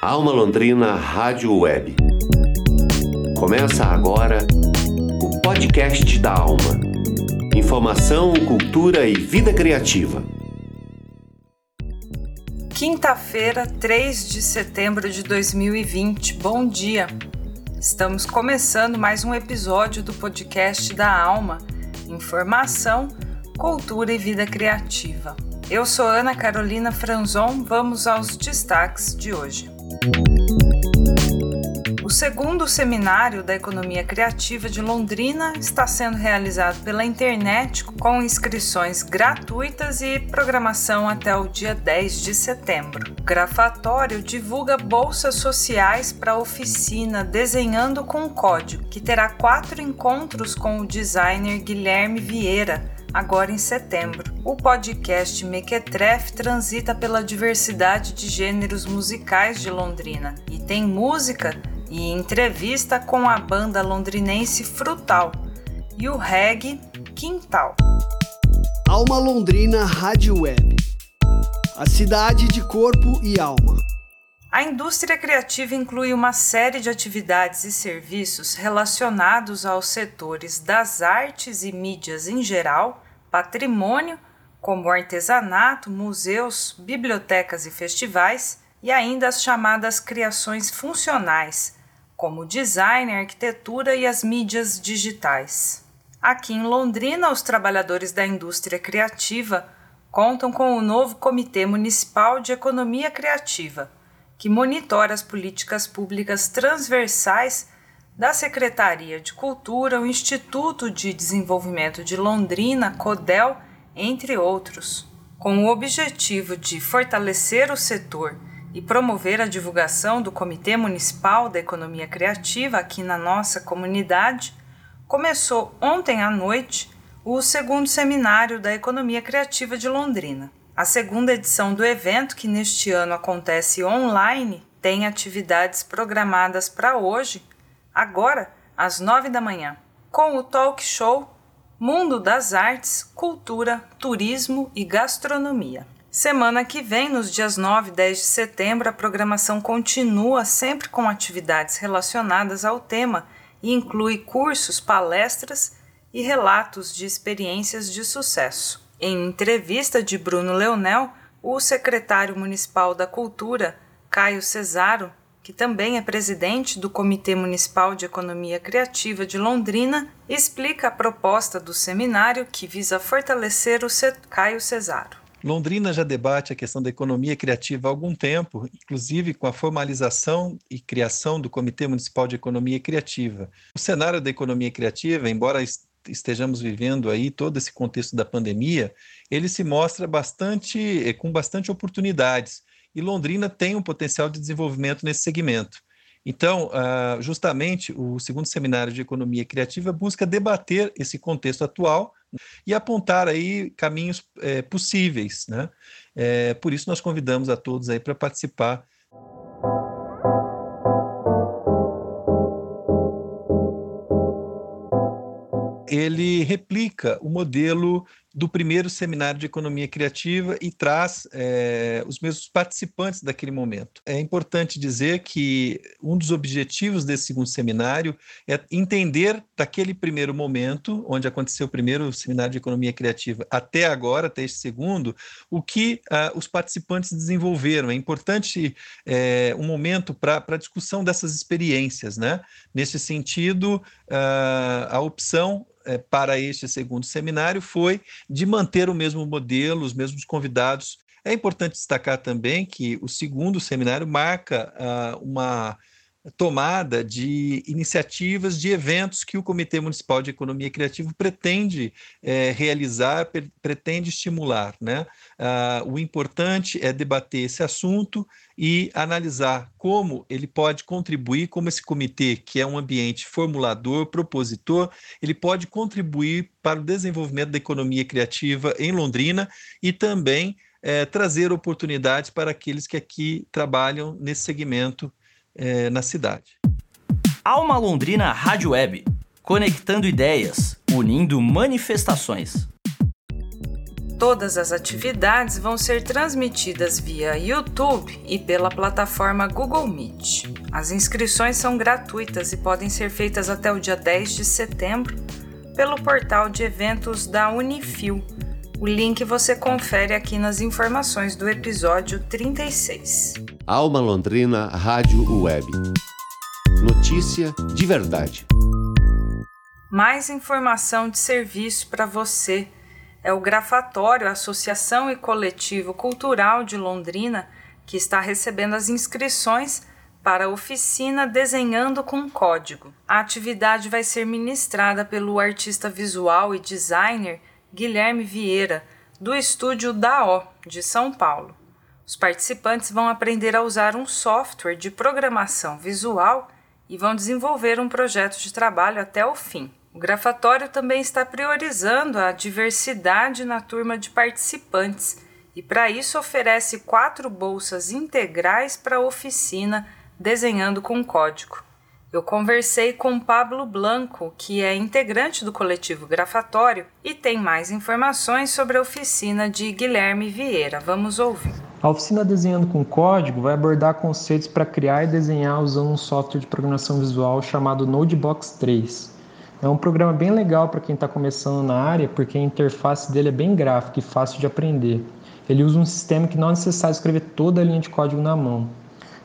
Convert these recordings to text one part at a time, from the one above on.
Alma Londrina Rádio Web. Começa agora o podcast da Alma. Informação, cultura e vida criativa. Quinta-feira, 3 de setembro de 2020. Bom dia. Estamos começando mais um episódio do podcast da Alma. Informação, cultura e vida criativa. Eu sou Ana Carolina Franzon. Vamos aos destaques de hoje. O segundo seminário da Economia Criativa de Londrina está sendo realizado pela internet com inscrições gratuitas e programação até o dia 10 de setembro. O Grafatório divulga bolsas sociais para a oficina Desenhando com Código, que terá quatro encontros com o designer Guilherme Vieira agora em setembro. O podcast Mequetrefe transita pela diversidade de gêneros musicais de Londrina e tem música e entrevista com a banda londrinense Frutal e o reggae Quintal. Alma Londrina Rádio Web. A cidade de corpo e alma. A indústria criativa inclui uma série de atividades e serviços relacionados aos setores das artes e mídias em geral, patrimônio, como artesanato, museus, bibliotecas e festivais, e ainda as chamadas criações funcionais, como design, arquitetura e as mídias digitais. Aqui em Londrina, os trabalhadores da indústria criativa contam com o novo Comitê Municipal de Economia Criativa, que monitora as políticas públicas transversais da Secretaria de Cultura, o Instituto de Desenvolvimento de Londrina, CODEL, entre outros, com o objetivo de fortalecer o setor e promover a divulgação do Comitê Municipal da Economia Criativa aqui na nossa comunidade, começou ontem à noite o segundo seminário da Economia Criativa de Londrina. A segunda edição do evento, que neste ano acontece online, tem atividades programadas para hoje agora às nove da manhã, com o talk show Mundo das Artes, Cultura, Turismo e Gastronomia. Semana que vem, nos dias 9 e 10 de setembro, a programação continua sempre com atividades relacionadas ao tema e inclui cursos, palestras e relatos de experiências de sucesso. Em entrevista de Bruno Leonel, o secretário municipal da Cultura, Caio Cesaro, que também é presidente do Comitê Municipal de Economia Criativa de Londrina, explica a proposta do seminário que visa fortalecer o Caio Cesaro. Londrina já debate a questão da economia criativa há algum tempo, inclusive com a formalização e criação do Comitê Municipal de Economia Criativa. O cenário da economia criativa, embora estejamos vivendo aí todo esse contexto da pandemia, ele se mostra bastante com bastante oportunidades e Londrina tem um potencial de desenvolvimento nesse segmento. Então, uh, justamente, o segundo seminário de economia criativa busca debater esse contexto atual e apontar aí caminhos é, possíveis, né? É, por isso nós convidamos a todos aí para participar. Ele replica o modelo do primeiro seminário de economia criativa e traz é, os mesmos participantes daquele momento. É importante dizer que um dos objetivos desse segundo seminário é entender daquele primeiro momento, onde aconteceu o primeiro seminário de economia criativa, até agora, até este segundo, o que uh, os participantes desenvolveram. É importante é, um momento para a discussão dessas experiências. Né? Nesse sentido, uh, a opção é, para este segundo seminário foi de manter o mesmo modelo, os mesmos convidados. É importante destacar também que o segundo seminário marca uh, uma tomada de iniciativas, de eventos que o Comitê Municipal de Economia Criativa pretende é, realizar, pretende estimular. Né? Ah, o importante é debater esse assunto e analisar como ele pode contribuir, como esse comitê, que é um ambiente formulador, propositor, ele pode contribuir para o desenvolvimento da economia criativa em Londrina e também é, trazer oportunidades para aqueles que aqui trabalham nesse segmento é, na cidade. Alma Londrina Rádio Web, conectando ideias, unindo manifestações. Todas as atividades vão ser transmitidas via YouTube e pela plataforma Google Meet. As inscrições são gratuitas e podem ser feitas até o dia 10 de setembro pelo portal de eventos da Unifil. O link você confere aqui nas informações do episódio 36. Alma Londrina Rádio Web. Notícia de verdade. Mais informação de serviço para você é o Grafatório Associação e Coletivo Cultural de Londrina, que está recebendo as inscrições para a oficina Desenhando com Código. A atividade vai ser ministrada pelo artista visual e designer Guilherme Vieira, do estúdio DAO, de São Paulo. Os participantes vão aprender a usar um software de programação visual e vão desenvolver um projeto de trabalho até o fim. O Grafatório também está priorizando a diversidade na turma de participantes e, para isso, oferece quatro bolsas integrais para a oficina Desenhando com Código. Eu conversei com Pablo Blanco, que é integrante do coletivo Grafatório e tem mais informações sobre a oficina de Guilherme Vieira. Vamos ouvir. A oficina Desenhando com Código vai abordar conceitos para criar e desenhar usando um software de programação visual chamado Nodebox 3. É um programa bem legal para quem está começando na área, porque a interface dele é bem gráfica e fácil de aprender. Ele usa um sistema que não é necessário escrever toda a linha de código na mão.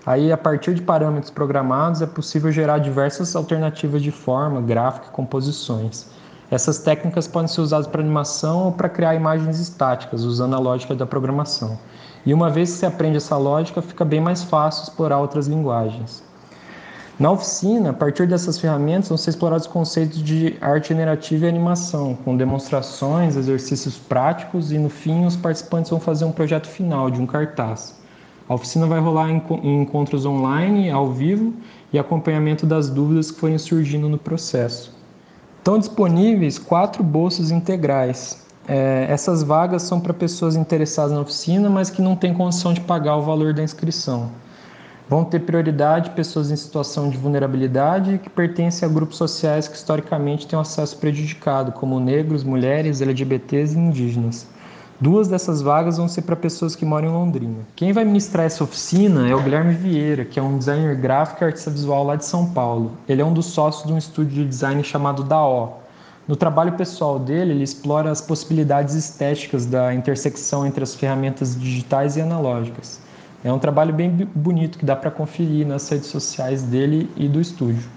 Aí, a partir de parâmetros programados, é possível gerar diversas alternativas de forma, gráfica e composições. Essas técnicas podem ser usadas para animação ou para criar imagens estáticas, usando a lógica da programação. E uma vez que você aprende essa lógica, fica bem mais fácil explorar outras linguagens. Na oficina, a partir dessas ferramentas, vão ser explorados conceitos de arte generativa e animação, com demonstrações, exercícios práticos e, no fim, os participantes vão fazer um projeto final de um cartaz. A oficina vai rolar em encontros online, ao vivo e acompanhamento das dúvidas que forem surgindo no processo. Estão disponíveis quatro bolsas integrais. É, essas vagas são para pessoas interessadas na oficina, mas que não têm condição de pagar o valor da inscrição. Vão ter prioridade pessoas em situação de vulnerabilidade que pertencem a grupos sociais que historicamente têm um acesso prejudicado, como negros, mulheres, LGBTs e indígenas. Duas dessas vagas vão ser para pessoas que moram em Londrina. Quem vai ministrar essa oficina é o Guilherme Vieira, que é um designer gráfico e artista visual lá de São Paulo. Ele é um dos sócios de um estúdio de design chamado DAO. No trabalho pessoal dele, ele explora as possibilidades estéticas da intersecção entre as ferramentas digitais e analógicas. É um trabalho bem bonito que dá para conferir nas redes sociais dele e do estúdio.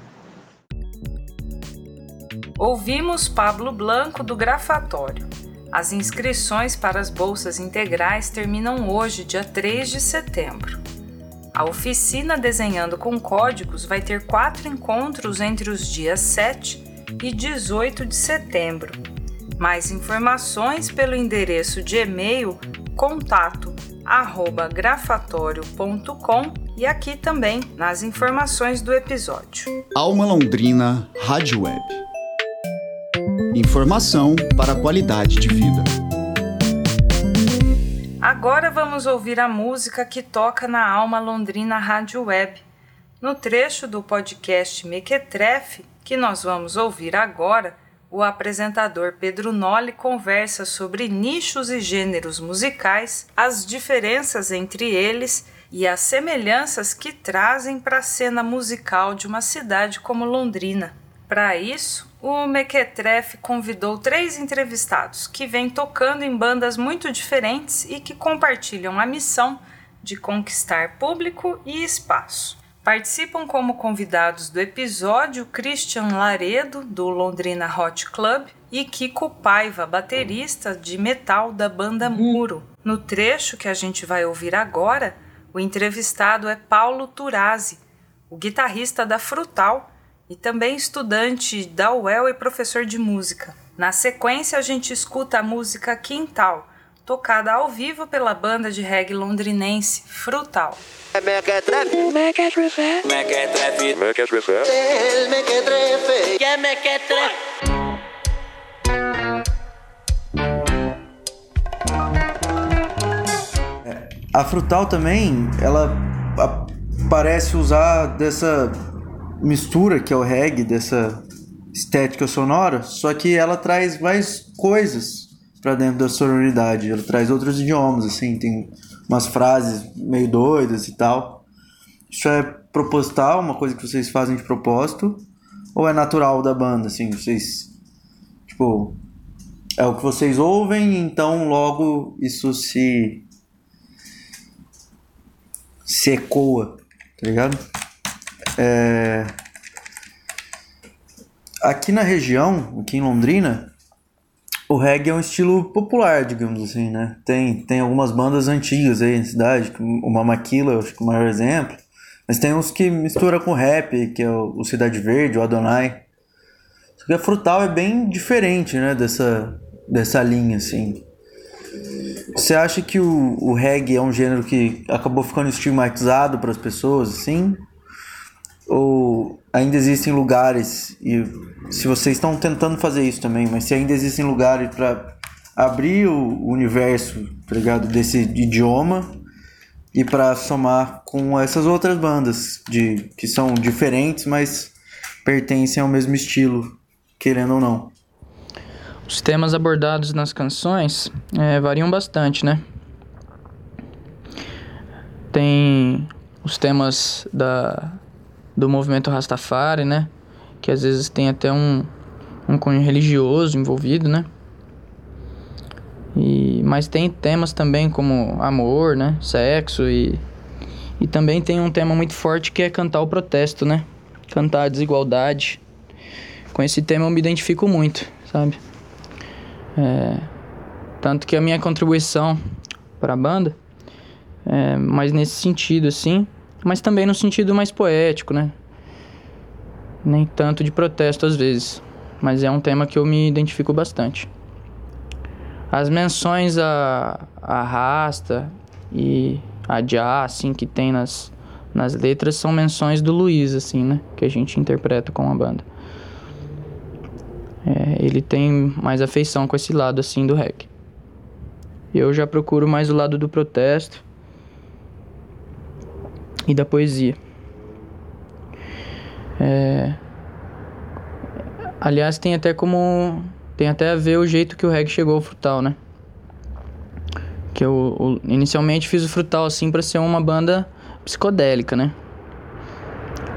Ouvimos Pablo Blanco do Grafatório. As inscrições para as bolsas integrais terminam hoje, dia 3 de setembro. A oficina Desenhando com Códigos vai ter quatro encontros entre os dias 7 e 18 de setembro. Mais informações pelo endereço de e-mail contato grafatório.com e aqui também nas informações do episódio. Alma Londrina Rádio Web. Informação para a qualidade de vida. Agora vamos ouvir a música que toca na Alma Londrina Rádio Web. No trecho do podcast Mequetrefe, que nós vamos ouvir agora, o apresentador Pedro Nolli conversa sobre nichos e gêneros musicais, as diferenças entre eles e as semelhanças que trazem para a cena musical de uma cidade como Londrina. Para isso, o Mequetrefe convidou três entrevistados que vêm tocando em bandas muito diferentes e que compartilham a missão de conquistar público e espaço. Participam como convidados do episódio Christian Laredo, do Londrina Hot Club, e Kiko Paiva, baterista de metal da banda Muro. No trecho que a gente vai ouvir agora, o entrevistado é Paulo Turazzi, o guitarrista da Frutal e também estudante da UEL e professor de música. Na sequência, a gente escuta a música Quintal tocada ao vivo pela banda de reggae londrinense Frutal. A Frutal também, ela parece usar dessa mistura que é o reggae, dessa estética sonora, só que ela traz mais coisas para dentro da sororidade. Ela traz outros idiomas, assim, tem umas frases meio doidas e tal. Isso é proposital, uma coisa que vocês fazem de propósito? Ou é natural da banda, assim, vocês... Tipo, é o que vocês ouvem, então logo isso se... Se ecoa, tá ligado? É... Aqui na região, aqui em Londrina, o reggae é um estilo popular, digamos assim, né? Tem, tem algumas bandas antigas aí na cidade, o Mamaquila, acho que é o maior exemplo. Mas tem uns que mistura com rap, que é o, Cidade Verde, o Adonai. Só que a Frutal é bem diferente, né, dessa, dessa linha, assim. Você acha que o, o reggae é um gênero que acabou ficando estigmatizado para as pessoas, assim? Ou ainda existem lugares, e se vocês estão tentando fazer isso também, mas se ainda existem lugares para abrir o universo, tá ligado, desse idioma e para somar com essas outras bandas de que são diferentes, mas pertencem ao mesmo estilo, querendo ou não. Os temas abordados nas canções é, variam bastante, né? Tem os temas da, do movimento Rastafari, né? Que às vezes tem até um, um cunho religioso envolvido, né? E, mas tem temas também como amor, né? Sexo e, e também tem um tema muito forte que é cantar o protesto, né? Cantar a desigualdade. Com esse tema eu me identifico muito, sabe? É, tanto que a minha contribuição para a banda é mais nesse sentido, assim, mas também no sentido mais poético, né? Nem tanto de protesto às vezes, mas é um tema que eu me identifico bastante. As menções a, a Rasta e a Já, assim, que tem nas, nas letras, são menções do Luiz, assim, né? Que a gente interpreta com a banda. É, ele tem mais afeição com esse lado, assim, do reggae. Eu já procuro mais o lado do protesto e da poesia. É... Aliás, tem até como tem até a ver o jeito que o reggae chegou ao Frutal, né? Que eu, eu inicialmente fiz o Frutal assim para ser uma banda psicodélica, né?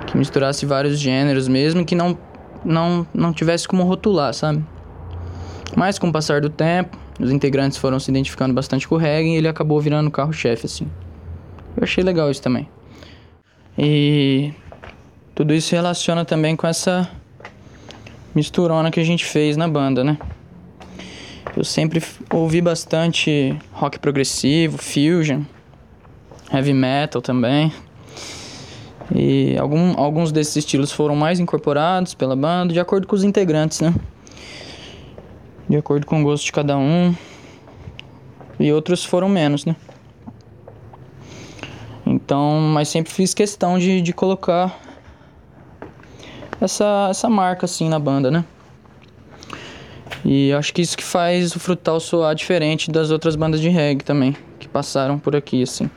Que misturasse vários gêneros mesmo que não não não tivesse como rotular, sabe? Mas com o passar do tempo, os integrantes foram se identificando bastante com o reggae e ele acabou virando o carro-chefe assim. Eu achei legal isso também. E tudo isso relaciona também com essa misturona que a gente fez na banda, né? Eu sempre ouvi bastante rock progressivo, fusion, heavy metal também. E algum, alguns desses estilos foram mais incorporados pela banda, de acordo com os integrantes, né? De acordo com o gosto de cada um. E outros foram menos, né? Então, mas sempre fiz questão de, de colocar essa, essa marca assim na banda, né? E acho que isso que faz o Frutal soar diferente das outras bandas de reggae também, que passaram por aqui, assim.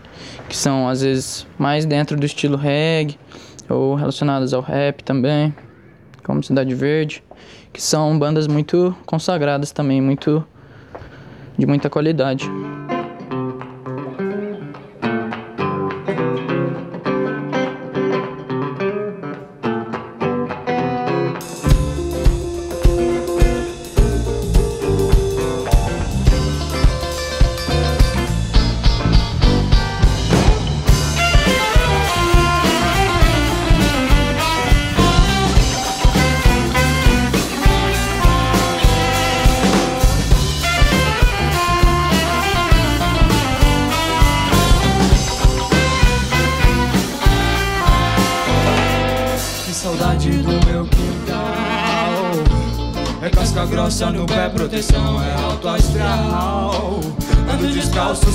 Que são, às vezes, mais dentro do estilo reggae, ou relacionadas ao rap também, como Cidade Verde, que são bandas muito consagradas também, muito de muita qualidade.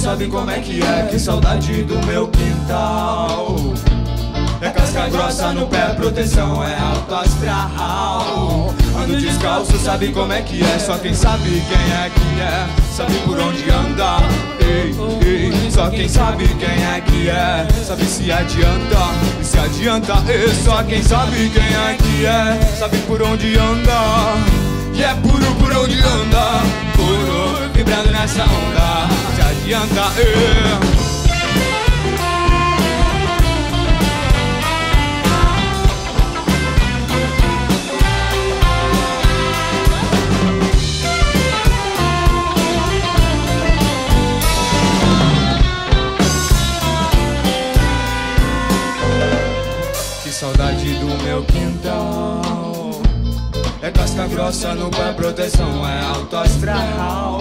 Sabe como é que é, que saudade do meu quintal. É casca grossa no pé, proteção é alto astral. Ando descalço, sabe como é que é, só quem sabe quem é que é, sabe por onde anda. Ei, ei, só quem sabe quem é que é, sabe se adianta, e se adianta. E só quem sabe quem é que é, sabe por onde anda. E é puro por onde anda Puro, vibrando nessa onda Se adianta, é. Casca grossa pé, proteção é alto astral.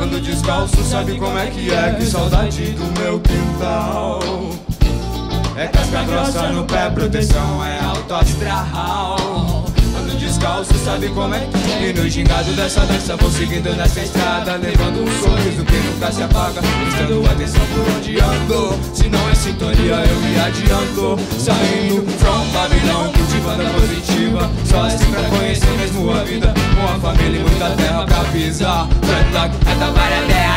Ando descalço, sabe como é que é? Que saudade do meu quintal. É casca grossa no pé, proteção é alto astral descalço, sabe como é? E no gingado dessa dança vou seguindo nessa estrada Levando um sorriso que nunca se apaga Prestando atenção por onde ando Se não é sintonia eu me adianto Saindo from Babilão, cultivando a positiva Só pra pisar Dreadlock, essa para até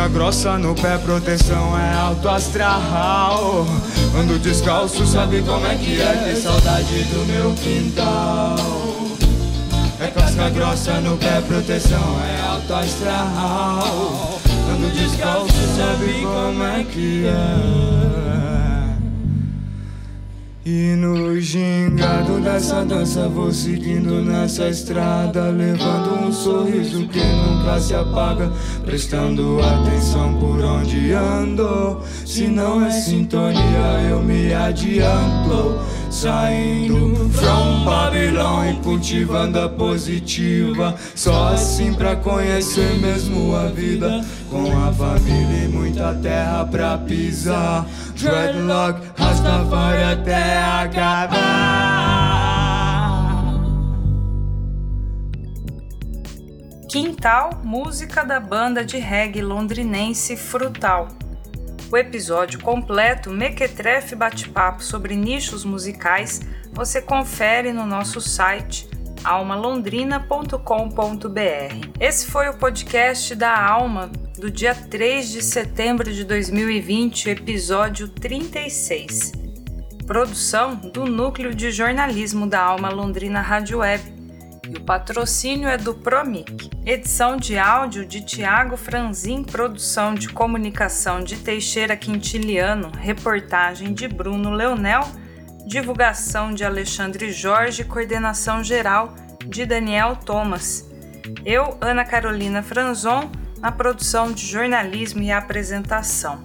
grossa no pé, proteção é alto astral. Ando descalço, sabe como é que é? Ter saudade do meu quintal. É casca grossa no pé, proteção é alto astral. Ando descalço, sabe como é que é? E no gingado dessa dança vou seguindo nessa estrada Levando um sorriso que nunca se apaga Prestando atenção por onde ando. Se não é sintonia eu me adianto. Saindo from Babylon e cultivando a positiva Só assim pra conhecer mesmo a vida. Com a família e muita terra pra pisar. Dreadlock, Rastafari até acabar. Quintal, música da banda de reggae londrinense Frutal. O episódio completo, Mequetrefe Bate-Papo sobre nichos musicais, você confere no nosso site almalondrina.com.br. Esse foi o podcast da Alma do dia 3 de setembro de 2020, episódio 36. Produção do Núcleo de Jornalismo da Alma Londrina Rádio Web e o patrocínio é do Promic. Edição de áudio de Tiago Franzin, produção de comunicação de Teixeira Quintiliano, reportagem de Bruno Leonel, divulgação de Alexandre Jorge, coordenação geral de Daniel Thomas. Eu, Ana Carolina Franzon, na produção de jornalismo e apresentação.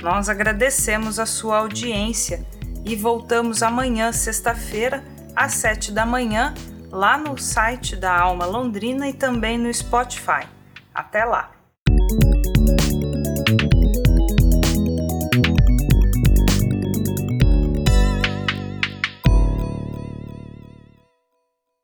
Nós agradecemos a sua audiência e voltamos amanhã, sexta-feira, às sete da manhã lá no site da Alma Londrina e também no Spotify. Até lá!